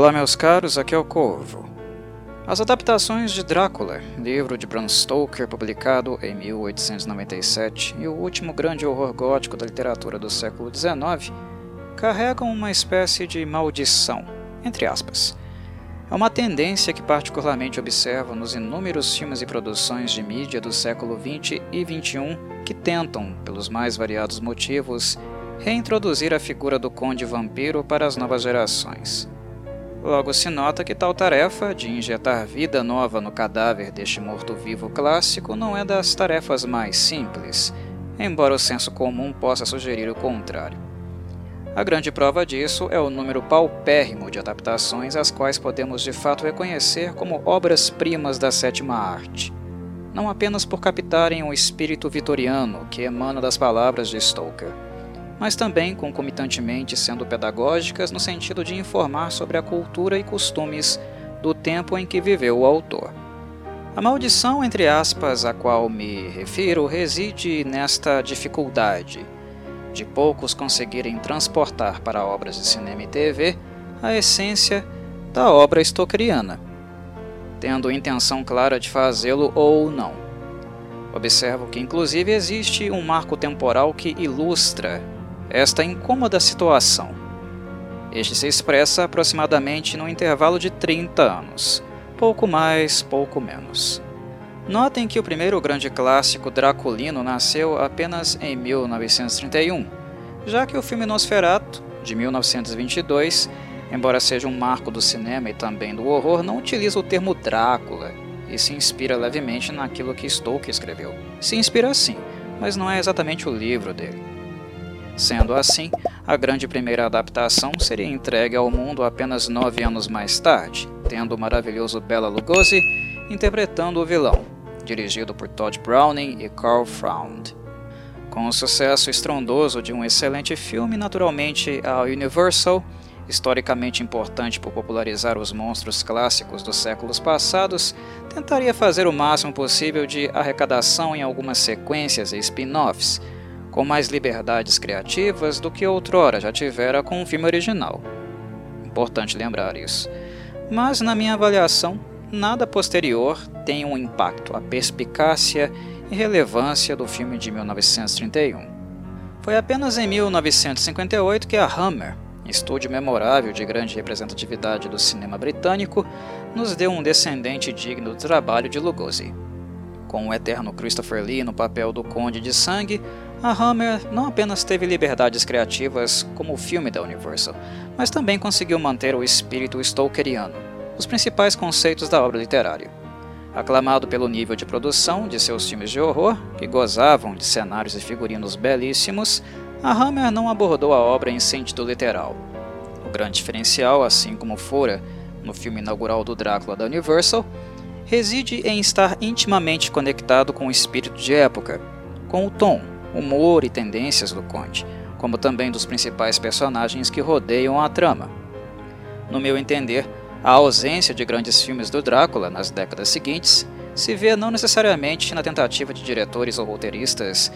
Olá, meus caros, aqui é o Corvo. As adaptações de Drácula, livro de Bram Stoker publicado em 1897 e o último grande horror gótico da literatura do século XIX, carregam uma espécie de maldição, entre aspas. É uma tendência que particularmente observo nos inúmeros filmes e produções de mídia do século XX e XXI que tentam, pelos mais variados motivos, reintroduzir a figura do conde vampiro para as novas gerações. Logo se nota que tal tarefa, de injetar vida nova no cadáver deste morto-vivo clássico, não é das tarefas mais simples, embora o senso comum possa sugerir o contrário. A grande prova disso é o número paupérrimo de adaptações as quais podemos de fato reconhecer como obras-primas da sétima arte, não apenas por captarem o espírito vitoriano que emana das palavras de Stoker mas também concomitantemente sendo pedagógicas no sentido de informar sobre a cultura e costumes do tempo em que viveu o autor. A maldição, entre aspas, a qual me refiro, reside nesta dificuldade de poucos conseguirem transportar para obras de cinema e TV a essência da obra stokeriana, tendo intenção clara de fazê-lo ou não. Observo que, inclusive, existe um marco temporal que ilustra esta incômoda situação. Este se expressa aproximadamente no intervalo de 30 anos, pouco mais, pouco menos. Notem que o primeiro grande clássico draculino nasceu apenas em 1931, já que o filme Nosferatu, de 1922, embora seja um marco do cinema e também do horror, não utiliza o termo Drácula e se inspira levemente naquilo que Stoker escreveu. Se inspira sim, mas não é exatamente o livro dele. Sendo assim, a grande primeira adaptação seria entregue ao mundo apenas nove anos mais tarde, tendo o maravilhoso Bela Lugosi interpretando o vilão, dirigido por Todd Browning e Carl Fround. Com o sucesso estrondoso de um excelente filme, naturalmente a Universal, historicamente importante por popularizar os monstros clássicos dos séculos passados, tentaria fazer o máximo possível de arrecadação em algumas sequências e spin-offs, com mais liberdades criativas do que outrora já tivera com o filme original. Importante lembrar isso. Mas, na minha avaliação, nada posterior tem um impacto, a perspicácia e relevância do filme de 1931. Foi apenas em 1958 que a Hammer, estúdio memorável de grande representatividade do cinema britânico, nos deu um descendente digno do trabalho de Lugosi. Com o eterno Christopher Lee no papel do Conde de Sangue, a Hammer não apenas teve liberdades criativas como o filme da Universal, mas também conseguiu manter o espírito stokeriano, os principais conceitos da obra literária. Aclamado pelo nível de produção de seus filmes de horror, que gozavam de cenários e figurinos belíssimos, a Hammer não abordou a obra em sentido literal. O grande diferencial, assim como fora no filme inaugural do Drácula da Universal, reside em estar intimamente conectado com o espírito de época, com o tom, humor e tendências do Conde, como também dos principais personagens que rodeiam a trama. No meu entender, a ausência de grandes filmes do Drácula nas décadas seguintes se vê não necessariamente na tentativa de diretores ou roteiristas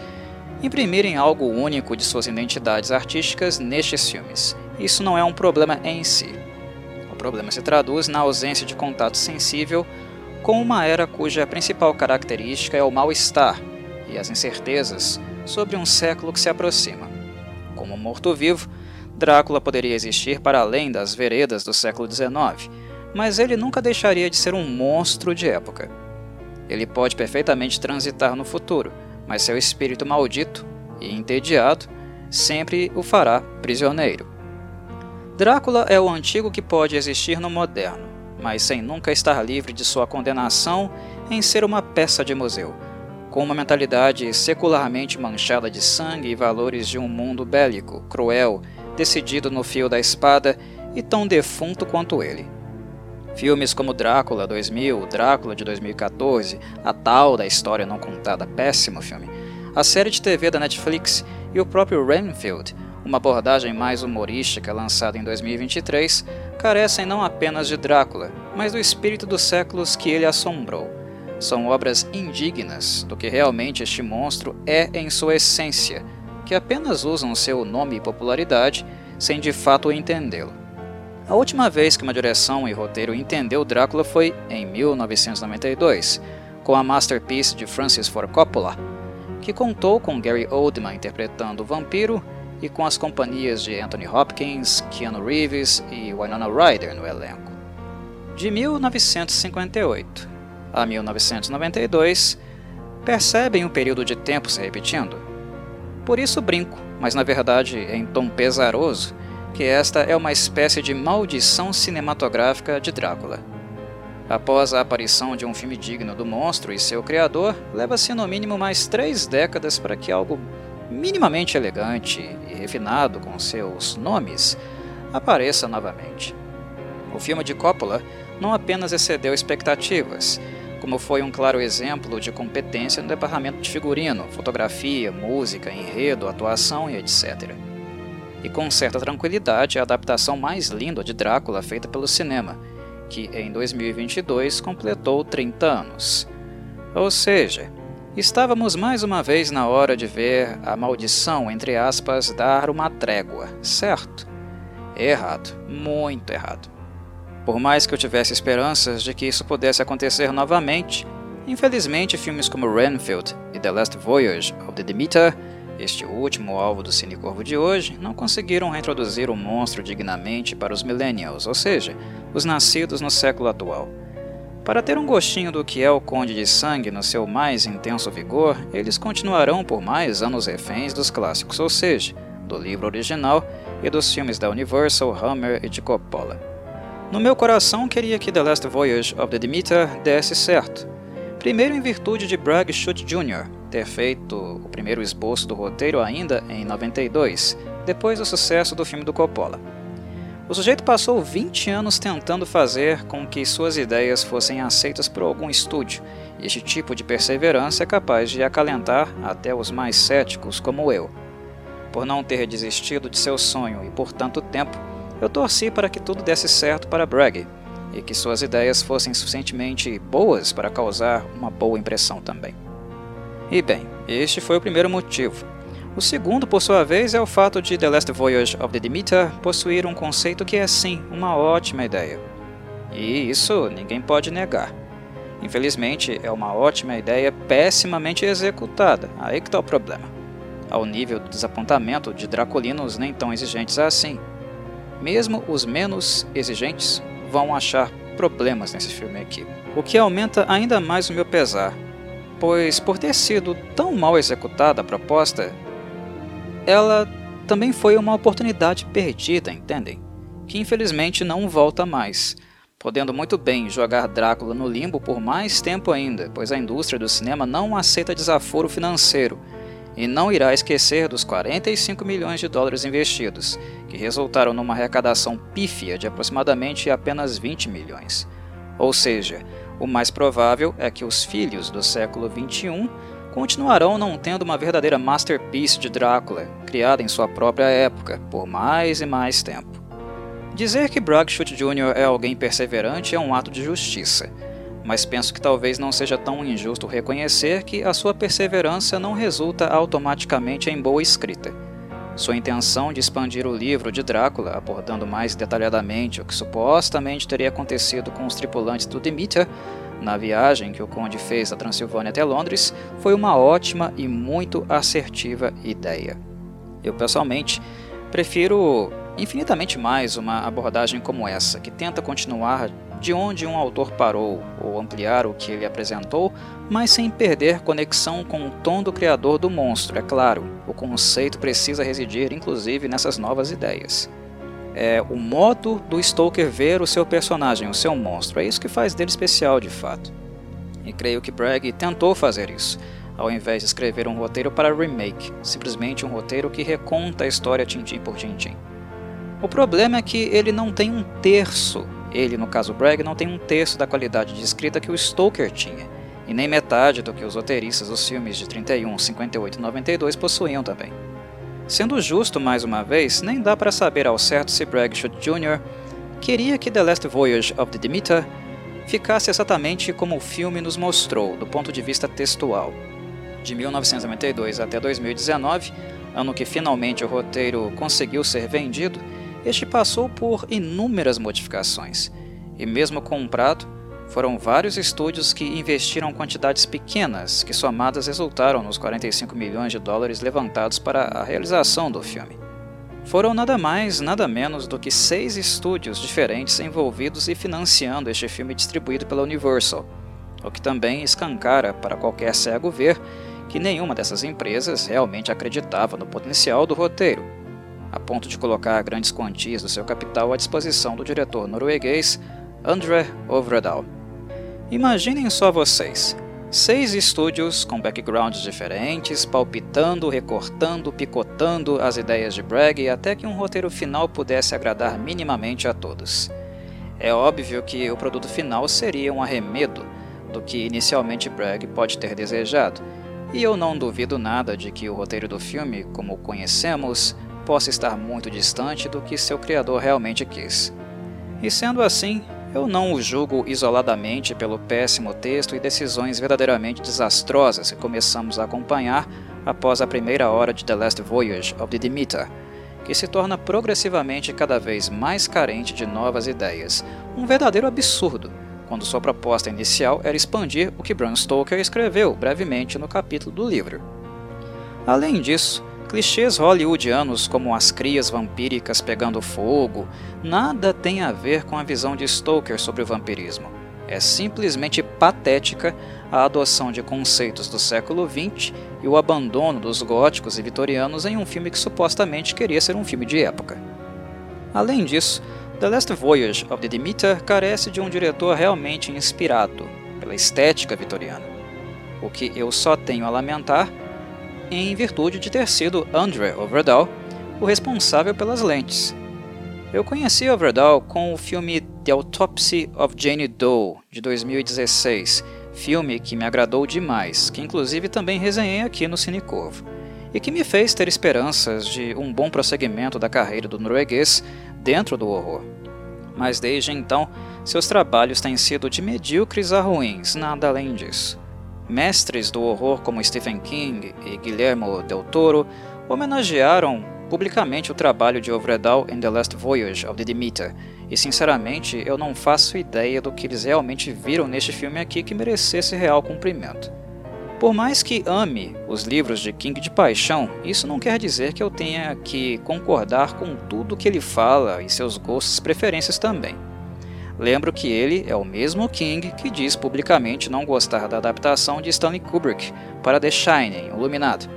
imprimirem algo único de suas identidades artísticas nestes filmes. Isso não é um problema em si. O problema se traduz na ausência de contato sensível com uma era cuja principal característica é o mal-estar e as incertezas sobre um século que se aproxima. Como morto-vivo, Drácula poderia existir para além das veredas do século XIX, mas ele nunca deixaria de ser um monstro de época. Ele pode perfeitamente transitar no futuro, mas seu espírito maldito e entediado sempre o fará prisioneiro. Drácula é o antigo que pode existir no moderno, mas sem nunca estar livre de sua condenação em ser uma peça de museu, com uma mentalidade secularmente manchada de sangue e valores de um mundo bélico, cruel, decidido no fio da espada e tão defunto quanto ele. Filmes como Drácula 2000, Drácula de 2014, A Tal da História Não Contada, péssimo filme, a série de TV da Netflix e o próprio Renfield, uma abordagem mais humorística lançada em 2023, carecem não apenas de Drácula, mas do espírito dos séculos que ele assombrou são obras indignas do que realmente este monstro é em sua essência, que apenas usam seu nome e popularidade sem de fato entendê-lo. A última vez que uma direção e roteiro entendeu Drácula foi em 1992, com a masterpiece de Francis Ford Coppola, que contou com Gary Oldman interpretando o vampiro e com as companhias de Anthony Hopkins, Keanu Reeves e Winona Ryder no elenco. De 1958 a 1992, percebem um período de tempo se repetindo? Por isso brinco, mas na verdade em tom pesaroso, que esta é uma espécie de maldição cinematográfica de Drácula. Após a aparição de um filme digno do monstro e seu criador, leva-se no mínimo mais três décadas para que algo minimamente elegante e refinado com seus nomes apareça novamente. O filme de Coppola não apenas excedeu expectativas, como foi um claro exemplo de competência no departamento de figurino, fotografia, música, enredo, atuação e etc. E com certa tranquilidade, a adaptação mais linda de Drácula feita pelo cinema, que em 2022 completou 30 anos. Ou seja, estávamos mais uma vez na hora de ver a maldição, entre aspas, dar uma trégua, certo? Errado, muito errado. Por mais que eu tivesse esperanças de que isso pudesse acontecer novamente, infelizmente filmes como Renfield e The Last Voyage of the Demeter, este último alvo do Cine Corvo de hoje, não conseguiram reintroduzir o monstro dignamente para os millennials, ou seja, os nascidos no século atual. Para ter um gostinho do que é o Conde de Sangue no seu mais intenso vigor, eles continuarão por mais anos reféns dos clássicos, ou seja, do livro original e dos filmes da Universal, Hammer e de Coppola. No meu coração queria que The Last Voyage of the Demeter desse certo. Primeiro em virtude de Bragg Schut Jr. ter feito o primeiro esboço do roteiro ainda em 92, depois do sucesso do filme do Coppola. O sujeito passou 20 anos tentando fazer com que suas ideias fossem aceitas por algum estúdio, e este tipo de perseverança é capaz de acalentar até os mais céticos como eu. Por não ter desistido de seu sonho e por tanto tempo, eu torci para que tudo desse certo para Bragg e que suas ideias fossem suficientemente boas para causar uma boa impressão também. E bem, este foi o primeiro motivo. O segundo, por sua vez, é o fato de The Last Voyage of the Demeter possuir um conceito que é sim uma ótima ideia. E isso ninguém pode negar. Infelizmente, é uma ótima ideia pessimamente executada, aí que está o problema. Ao nível do desapontamento de dracolinos nem tão exigentes assim, mesmo os menos exigentes vão achar problemas nesse filme aqui, o que aumenta ainda mais o meu pesar, pois por ter sido tão mal executada a proposta, ela também foi uma oportunidade perdida, entendem? Que infelizmente não volta mais, podendo muito bem jogar Drácula no limbo por mais tempo ainda, pois a indústria do cinema não aceita desaforo financeiro e não irá esquecer dos 45 milhões de dólares investidos, que resultaram numa arrecadação pífia de aproximadamente apenas 20 milhões. Ou seja, o mais provável é que os filhos do século XXI continuarão não tendo uma verdadeira masterpiece de Drácula, criada em sua própria época, por mais e mais tempo. Dizer que Bragshot Jr. é alguém perseverante é um ato de justiça, mas penso que talvez não seja tão injusto reconhecer que a sua perseverança não resulta automaticamente em boa escrita. Sua intenção de expandir o livro de Drácula, abordando mais detalhadamente o que supostamente teria acontecido com os tripulantes do Demeter na viagem que o Conde fez da Transilvânia até Londres, foi uma ótima e muito assertiva ideia. Eu pessoalmente prefiro infinitamente mais uma abordagem como essa, que tenta continuar de onde um autor parou ou ampliar o que ele apresentou, mas sem perder conexão com o tom do criador do monstro, é claro. O conceito precisa residir inclusive nessas novas ideias. É o modo do Stoker ver o seu personagem, o seu monstro, é isso que faz dele especial de fato. E creio que Bragg tentou fazer isso, ao invés de escrever um roteiro para remake, simplesmente um roteiro que reconta a história tintim por tintim. O problema é que ele não tem um terço ele, no caso Bragg, não tem um terço da qualidade de escrita que o Stoker tinha, e nem metade do que os roteiristas dos filmes de 31, 58 e 92 possuíam também. Sendo justo mais uma vez, nem dá para saber ao certo se Bragshot Jr. queria que The Last Voyage of the Demeter ficasse exatamente como o filme nos mostrou, do ponto de vista textual. De 1992 até 2019, ano que finalmente o roteiro conseguiu ser vendido, este passou por inúmeras modificações, e mesmo comprado, foram vários estúdios que investiram quantidades pequenas, que somadas resultaram nos 45 milhões de dólares levantados para a realização do filme. Foram nada mais, nada menos do que seis estúdios diferentes envolvidos e financiando este filme distribuído pela Universal, o que também escancara para qualquer cego ver que nenhuma dessas empresas realmente acreditava no potencial do roteiro, a ponto de colocar grandes quantias do seu capital à disposição do diretor norueguês André Ovredal. Imaginem só vocês, seis estúdios com backgrounds diferentes, palpitando, recortando, picotando as ideias de Bragg até que um roteiro final pudesse agradar minimamente a todos. É óbvio que o produto final seria um arremedo do que inicialmente Bragg pode ter desejado, e eu não duvido nada de que o roteiro do filme, como o conhecemos, possa estar muito distante do que seu criador realmente quis. E sendo assim, eu não o julgo isoladamente pelo péssimo texto e decisões verdadeiramente desastrosas que começamos a acompanhar após a primeira hora de The Last Voyage of the Demeter, que se torna progressivamente cada vez mais carente de novas ideias, um verdadeiro absurdo, quando sua proposta inicial era expandir o que Bram Stoker escreveu brevemente no capítulo do livro. Além disso, Clichês hollywoodianos como as crias vampíricas pegando fogo nada tem a ver com a visão de Stoker sobre o vampirismo. É simplesmente patética a adoção de conceitos do século XX e o abandono dos góticos e vitorianos em um filme que supostamente queria ser um filme de época. Além disso, The Last Voyage of the Demeter carece de um diretor realmente inspirado pela estética vitoriana. O que eu só tenho a lamentar em virtude de ter sido Andre Overdahl o responsável pelas lentes. Eu conheci Overdahl com o filme The Autopsy of Jane Doe, de 2016, filme que me agradou demais, que inclusive também resenhei aqui no Cinecorvo, e que me fez ter esperanças de um bom prosseguimento da carreira do norueguês dentro do horror. Mas desde então, seus trabalhos têm sido de medíocres a ruins, nada além disso. Mestres do horror como Stephen King e Guillermo del Toro homenagearam publicamente o trabalho de Ovredal em The Last Voyage of the Demeter, e sinceramente eu não faço ideia do que eles realmente viram neste filme aqui que merecesse real cumprimento. Por mais que ame os livros de King de paixão, isso não quer dizer que eu tenha que concordar com tudo que ele fala e seus gostos e preferências também. Lembro que ele é o mesmo King que diz publicamente não gostar da adaptação de Stanley Kubrick para The Shining, Iluminado,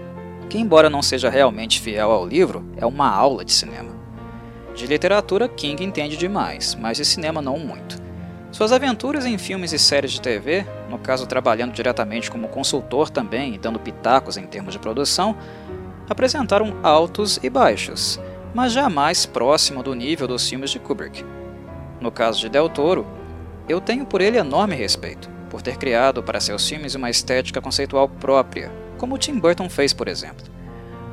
que embora não seja realmente fiel ao livro, é uma aula de cinema. De literatura, King entende demais, mas de cinema não muito. Suas aventuras em filmes e séries de TV, no caso trabalhando diretamente como consultor também e dando pitacos em termos de produção, apresentaram altos e baixos, mas jamais próximo do nível dos filmes de Kubrick. No caso de Del Toro, eu tenho por ele enorme respeito, por ter criado para seus filmes uma estética conceitual própria, como Tim Burton fez, por exemplo.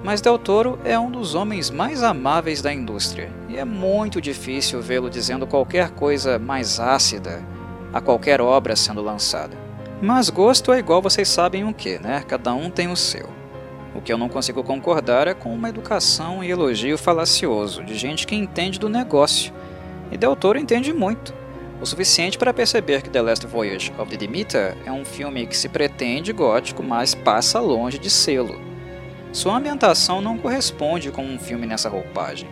Mas Del Toro é um dos homens mais amáveis da indústria, e é muito difícil vê-lo dizendo qualquer coisa mais ácida a qualquer obra sendo lançada. Mas gosto é igual vocês sabem o que, né? Cada um tem o seu. O que eu não consigo concordar é com uma educação e elogio falacioso de gente que entende do negócio e Del Toro entende muito, o suficiente para perceber que The Last Voyage of the Demeter é um filme que se pretende gótico, mas passa longe de sê-lo. Sua ambientação não corresponde com um filme nessa roupagem.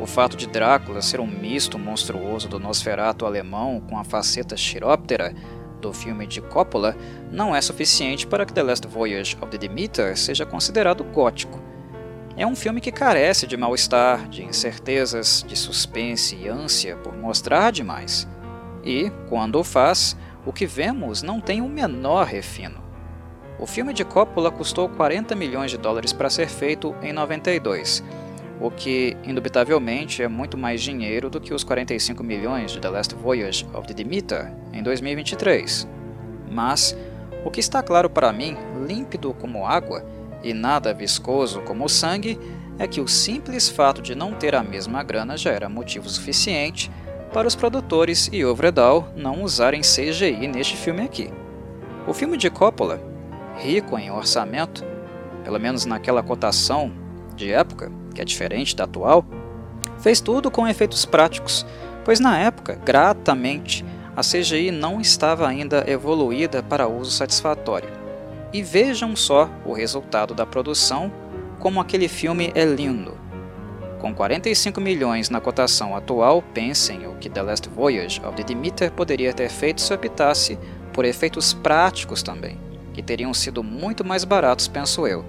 O fato de Drácula ser um misto monstruoso do Nosferatu alemão com a faceta chiróptera do filme de Coppola não é suficiente para que The Last Voyage of the Demeter seja considerado gótico. É um filme que carece de mal-estar, de incertezas, de suspense e ânsia por mostrar demais. E, quando o faz, o que vemos não tem o menor refino. O filme de Coppola custou 40 milhões de dólares para ser feito em 92, o que, indubitavelmente, é muito mais dinheiro do que os 45 milhões de The Last Voyage of the Demeter em 2023. Mas, o que está claro para mim, límpido como água, e nada viscoso como o sangue, é que o simples fato de não ter a mesma grana já era motivo suficiente para os produtores e Ovredal não usarem CGI neste filme aqui. O filme de Coppola, rico em orçamento, pelo menos naquela cotação de época, que é diferente da atual, Fez tudo com efeitos práticos, pois na época, gratamente, a CGI não estava ainda evoluída para uso satisfatório. E vejam só o resultado da produção, como aquele filme é lindo. Com 45 milhões na cotação atual, pensem o que The Last Voyage of the Demeter poderia ter feito se optasse por efeitos práticos também, que teriam sido muito mais baratos, penso eu.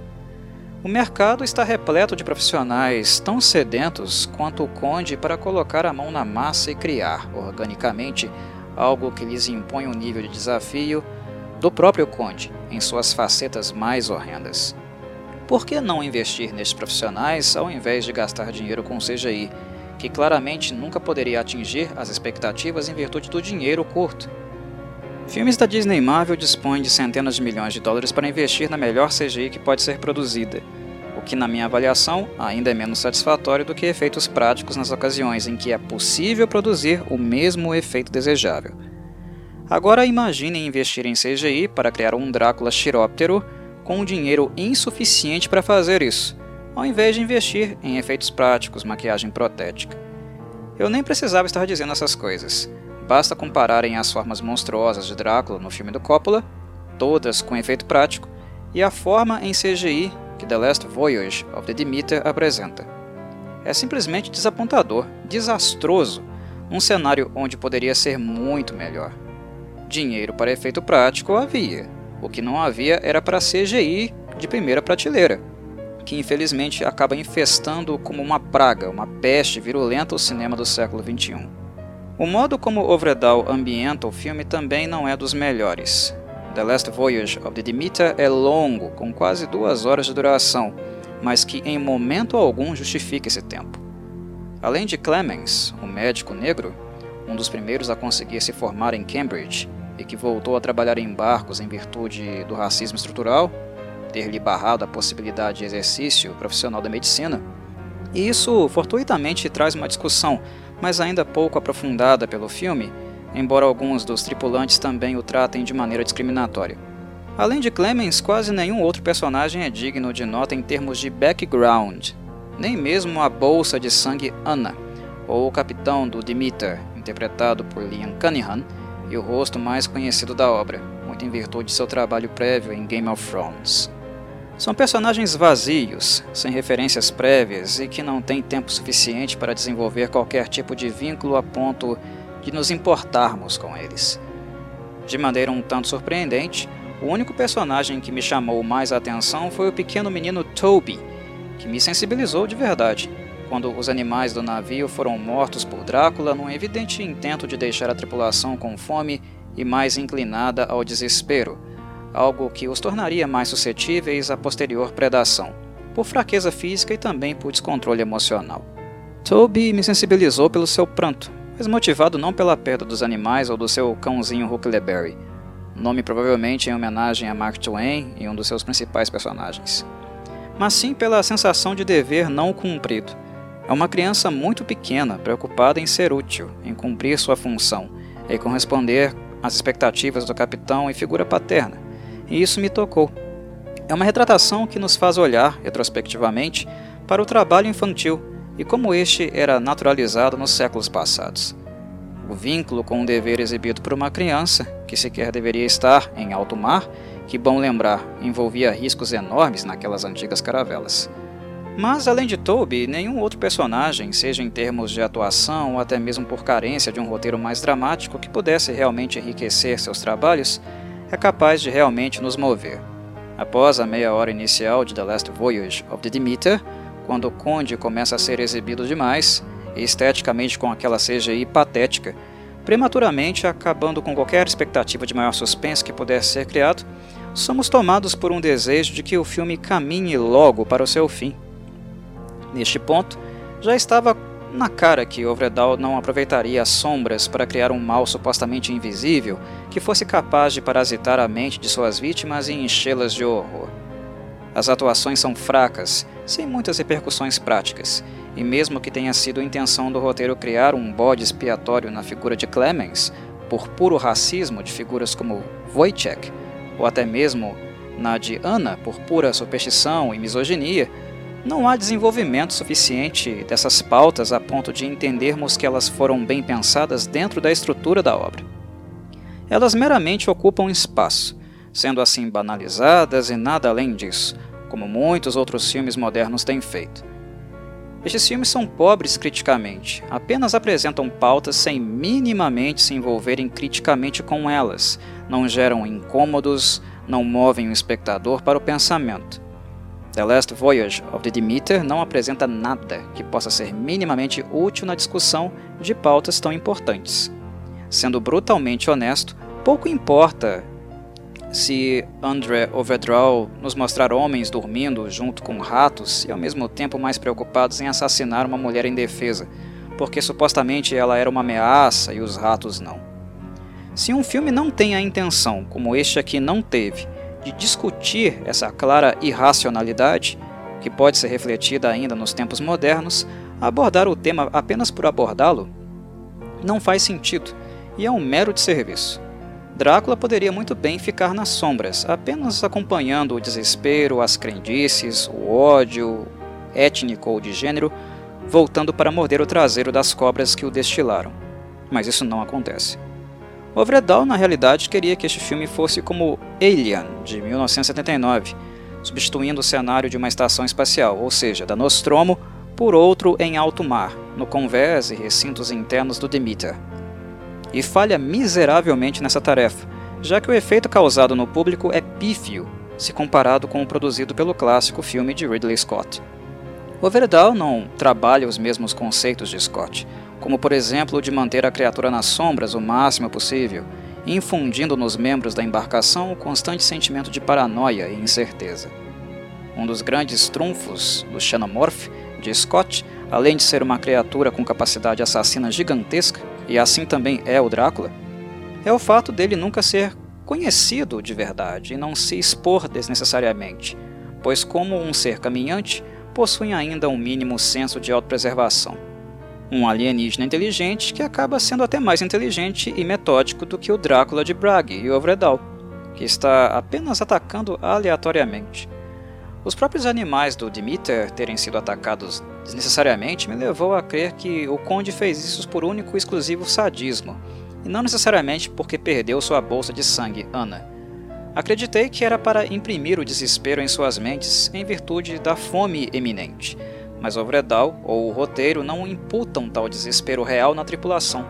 O mercado está repleto de profissionais tão sedentos quanto o Conde para colocar a mão na massa e criar, organicamente, algo que lhes impõe um nível de desafio do próprio Conde em suas facetas mais horrendas. Por que não investir nestes profissionais ao invés de gastar dinheiro com CGI, que claramente nunca poderia atingir as expectativas em virtude do dinheiro curto? Filmes da Disney Marvel dispõem de centenas de milhões de dólares para investir na melhor CGI que pode ser produzida, o que, na minha avaliação, ainda é menos satisfatório do que efeitos práticos nas ocasiões em que é possível produzir o mesmo efeito desejável. Agora imaginem investir em CGI para criar um Drácula chiróptero com dinheiro insuficiente para fazer isso, ao invés de investir em efeitos práticos, maquiagem protética. Eu nem precisava estar dizendo essas coisas. Basta compararem as formas monstruosas de Drácula no filme do Coppola, todas com efeito prático, e a forma em CGI que The Last Voyage of the Demeter apresenta. É simplesmente desapontador, desastroso, um cenário onde poderia ser muito melhor. Dinheiro para efeito prático havia, o que não havia era para CGI de primeira prateleira, que infelizmente acaba infestando como uma praga, uma peste virulenta o cinema do século XXI. O modo como Ovredal ambienta o filme também não é dos melhores. The Last Voyage of the Demeter é longo, com quase duas horas de duração, mas que em momento algum justifica esse tempo. Além de Clemens, o médico negro, um dos primeiros a conseguir se formar em Cambridge e que voltou a trabalhar em barcos em virtude do racismo estrutural, ter-lhe barrado a possibilidade de exercício profissional da medicina, e isso fortuitamente traz uma discussão, mas ainda pouco aprofundada pelo filme, embora alguns dos tripulantes também o tratem de maneira discriminatória. Além de Clemens, quase nenhum outro personagem é digno de nota em termos de background, nem mesmo a bolsa de sangue Anna, ou o capitão do Demeter, interpretado por Liam Cunningham, e o rosto mais conhecido da obra, muito em virtude de seu trabalho prévio em Game of Thrones. São personagens vazios, sem referências prévias e que não têm tempo suficiente para desenvolver qualquer tipo de vínculo a ponto de nos importarmos com eles. De maneira um tanto surpreendente, o único personagem que me chamou mais a atenção foi o pequeno menino Toby, que me sensibilizou de verdade, quando os animais do navio foram mortos por Drácula num evidente intento de deixar a tripulação com fome e mais inclinada ao desespero, algo que os tornaria mais suscetíveis à posterior predação, por fraqueza física e também por descontrole emocional. Toby me sensibilizou pelo seu pranto, mas motivado não pela perda dos animais ou do seu cãozinho Huckleberry, nome provavelmente em homenagem a Mark Twain e um dos seus principais personagens, mas sim pela sensação de dever não cumprido. É uma criança muito pequena, preocupada em ser útil, em cumprir sua função e corresponder às expectativas do capitão e figura paterna, e isso me tocou. É uma retratação que nos faz olhar, retrospectivamente, para o trabalho infantil e como este era naturalizado nos séculos passados. O vínculo com o dever exibido por uma criança, que sequer deveria estar em alto mar, que bom lembrar, envolvia riscos enormes naquelas antigas caravelas. Mas, além de Toby, nenhum outro personagem, seja em termos de atuação ou até mesmo por carência de um roteiro mais dramático que pudesse realmente enriquecer seus trabalhos, é capaz de realmente nos mover. Após a meia hora inicial de The Last Voyage of the Demeter, quando o Conde começa a ser exibido demais, esteticamente com aquela CGI patética, prematuramente acabando com qualquer expectativa de maior suspense que pudesse ser criado, somos tomados por um desejo de que o filme caminhe logo para o seu fim. Neste ponto, já estava na cara que Ovredal não aproveitaria as sombras para criar um mal supostamente invisível que fosse capaz de parasitar a mente de suas vítimas e enchê-las de horror. As atuações são fracas, sem muitas repercussões práticas, e mesmo que tenha sido a intenção do roteiro criar um bode expiatório na figura de Clemens, por puro racismo de figuras como Wojciech, ou até mesmo na de Anna por pura superstição e misoginia, não há desenvolvimento suficiente dessas pautas a ponto de entendermos que elas foram bem pensadas dentro da estrutura da obra. Elas meramente ocupam espaço, sendo assim banalizadas e nada além disso, como muitos outros filmes modernos têm feito. Estes filmes são pobres criticamente, apenas apresentam pautas sem minimamente se envolverem criticamente com elas, não geram incômodos, não movem o espectador para o pensamento. The Last Voyage of the Demeter não apresenta nada que possa ser minimamente útil na discussão de pautas tão importantes. Sendo brutalmente honesto, pouco importa se André Overdraw nos mostrar homens dormindo junto com ratos e ao mesmo tempo mais preocupados em assassinar uma mulher indefesa, porque supostamente ela era uma ameaça e os ratos não. Se um filme não tem a intenção, como este aqui não teve, de discutir essa clara irracionalidade, que pode ser refletida ainda nos tempos modernos, abordar o tema apenas por abordá-lo não faz sentido e é um mero de serviço. Drácula poderia muito bem ficar nas sombras, apenas acompanhando o desespero, as crendices, o ódio étnico ou de gênero, voltando para morder o traseiro das cobras que o destilaram. Mas isso não acontece. Overdahl, na realidade, queria que este filme fosse como Alien, de 1979, substituindo o cenário de uma estação espacial, ou seja, da Nostromo, por outro em alto mar, no convés e recintos internos do Demeter. E falha miseravelmente nessa tarefa, já que o efeito causado no público é pífio, se comparado com o produzido pelo clássico filme de Ridley Scott. Overdahl não trabalha os mesmos conceitos de Scott, como por exemplo o de manter a criatura nas sombras o máximo possível, infundindo nos membros da embarcação o constante sentimento de paranoia e incerteza. Um dos grandes trunfos do Xenomorph de Scott, além de ser uma criatura com capacidade assassina gigantesca, e assim também é o Drácula, é o fato dele nunca ser conhecido de verdade e não se expor desnecessariamente, pois, como um ser caminhante, possui ainda um mínimo senso de autopreservação um alienígena inteligente que acaba sendo até mais inteligente e metódico do que o Drácula de Bragg e Ovredal, que está apenas atacando aleatoriamente. Os próprios animais do Demeter terem sido atacados desnecessariamente me levou a crer que o Conde fez isso por único e exclusivo sadismo, e não necessariamente porque perdeu sua bolsa de sangue, Ana. Acreditei que era para imprimir o desespero em suas mentes em virtude da fome eminente, mas Ovredal ou o roteiro não imputam tal desespero real na tripulação.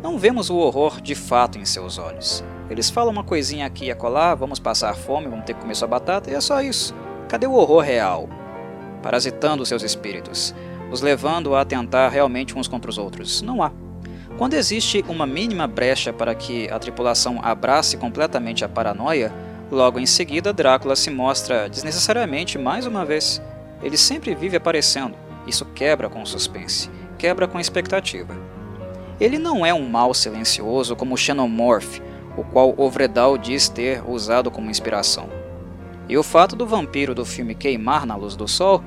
Não vemos o horror de fato em seus olhos. Eles falam uma coisinha aqui e acolá, vamos passar fome, vamos ter que comer sua batata, e é só isso. Cadê o horror real? Parasitando seus espíritos, os levando a atentar realmente uns contra os outros. Não há. Quando existe uma mínima brecha para que a tripulação abrace completamente a paranoia, logo em seguida Drácula se mostra desnecessariamente mais uma vez ele sempre vive aparecendo. Isso quebra com o suspense, quebra com a expectativa. Ele não é um mal silencioso como o Xenomorph, o qual Ovredal diz ter usado como inspiração. E o fato do vampiro do filme queimar na luz do sol,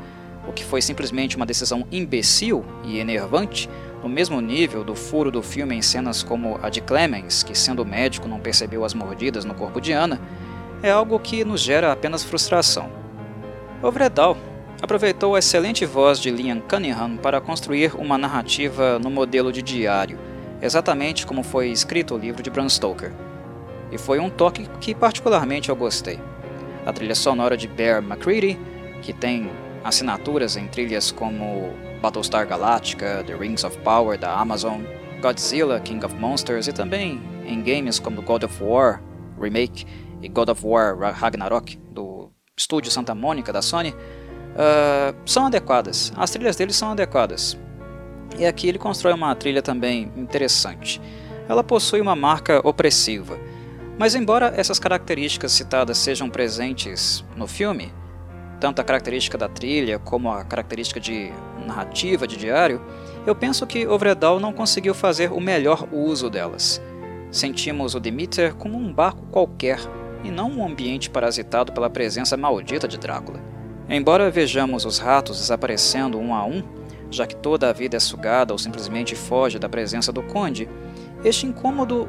o que foi simplesmente uma decisão imbecil e enervante, no mesmo nível do furo do filme em cenas como a de Clemens, que sendo médico não percebeu as mordidas no corpo de Anna, é algo que nos gera apenas frustração. Ovredal aproveitou a excelente voz de Liam Cunningham para construir uma narrativa no modelo de diário, exatamente como foi escrito o livro de Bram Stoker. E foi um toque que particularmente eu gostei. A trilha sonora de Bear McCready, que tem assinaturas em trilhas como Battlestar Galactica, The Rings of Power da Amazon, Godzilla, King of Monsters e também em games como God of War Remake e God of War Ragnarok do estúdio Santa Mônica da Sony, uh, são adequadas. As trilhas dele são adequadas. E aqui ele constrói uma trilha também interessante. Ela possui uma marca opressiva. Mas embora essas características citadas sejam presentes no filme, tanto a característica da trilha como a característica de narrativa de diário, eu penso que Ovredal não conseguiu fazer o melhor uso delas. Sentimos o Demeter como um barco qualquer e não um ambiente parasitado pela presença maldita de Drácula. Embora vejamos os ratos desaparecendo um a um, já que toda a vida é sugada ou simplesmente foge da presença do conde, este incômodo,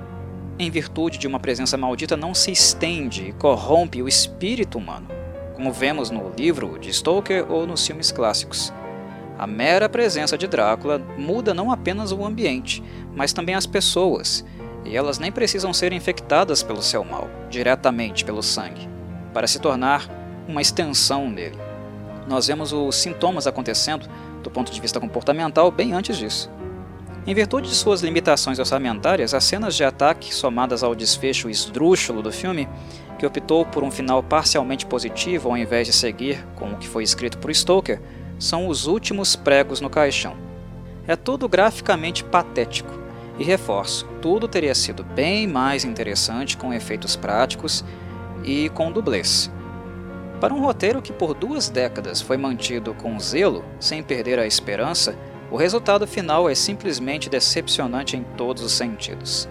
em virtude de uma presença maldita, não se estende e corrompe o espírito humano, como vemos no livro de Stoker ou nos filmes clássicos. A mera presença de Drácula muda não apenas o ambiente, mas também as pessoas, e elas nem precisam ser infectadas pelo seu mal, diretamente pelo sangue, para se tornar uma extensão dele. Nós vemos os sintomas acontecendo, do ponto de vista comportamental, bem antes disso. Em virtude de suas limitações orçamentárias, as cenas de ataque, somadas ao desfecho esdrúxulo do filme, que optou por um final parcialmente positivo ao invés de seguir com o que foi escrito por Stoker, são os últimos pregos no caixão. É tudo graficamente patético, e reforço, tudo teria sido bem mais interessante com efeitos práticos e com dublês. Para um roteiro que por duas décadas foi mantido com zelo, sem perder a esperança, o resultado final é simplesmente decepcionante em todos os sentidos.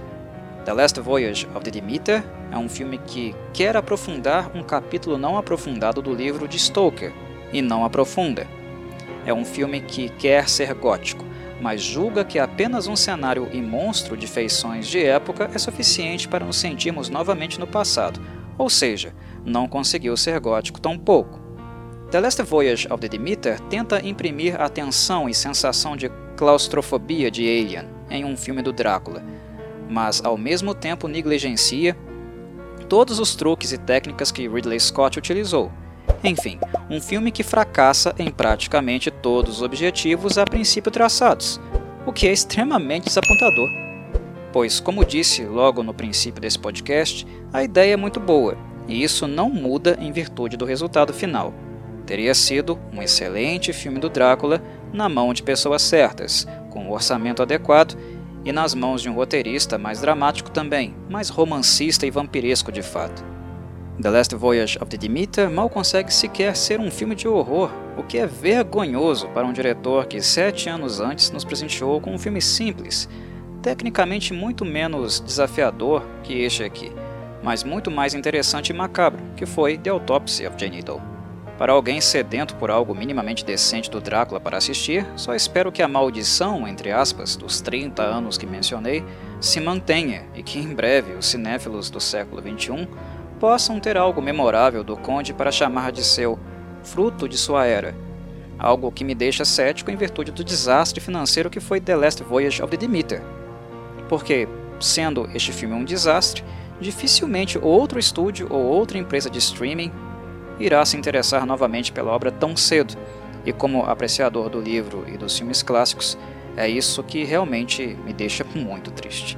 The Last Voyage of the Demeter é um filme que quer aprofundar um capítulo não aprofundado do livro de Stoker, e não aprofunda. É um filme que quer ser gótico, mas julga que apenas um cenário e monstro de feições de época é suficiente para nos sentirmos novamente no passado, ou seja, não conseguiu ser gótico tão pouco. The Last Voyage of the Demeter tenta imprimir a tensão e sensação de claustrofobia de Alien em um filme do Drácula, mas ao mesmo tempo negligencia todos os truques e técnicas que Ridley Scott utilizou. Enfim, um filme que fracassa em praticamente todos os objetivos a princípio traçados, o que é extremamente desapontador. Pois, como disse logo no princípio desse podcast, a ideia é muito boa, e isso não muda em virtude do resultado final. Teria sido um excelente filme do Drácula na mão de pessoas certas, com um orçamento adequado e nas mãos de um roteirista mais dramático também, mais romancista e vampiresco de fato. The Last Voyage of the Demeter mal consegue sequer ser um filme de horror, o que é vergonhoso para um diretor que sete anos antes nos presenteou com um filme simples, tecnicamente muito menos desafiador que este aqui, mas muito mais interessante e macabro, que foi The Autopsy of Jane Doe. Para alguém sedento por algo minimamente decente do Drácula para assistir, só espero que a maldição, entre aspas, dos 30 anos que mencionei, se mantenha e que em breve os cinéfilos do século XXI possam ter algo memorável do Conde para chamar de seu fruto de sua era. Algo que me deixa cético em virtude do desastre financeiro que foi The Last Voyage of the Demeter. Porque, sendo este filme um desastre, dificilmente outro estúdio ou outra empresa de streaming irá se interessar novamente pela obra tão cedo, e como apreciador do livro e dos filmes clássicos, é isso que realmente me deixa muito triste.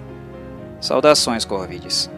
Saudações, Corvides.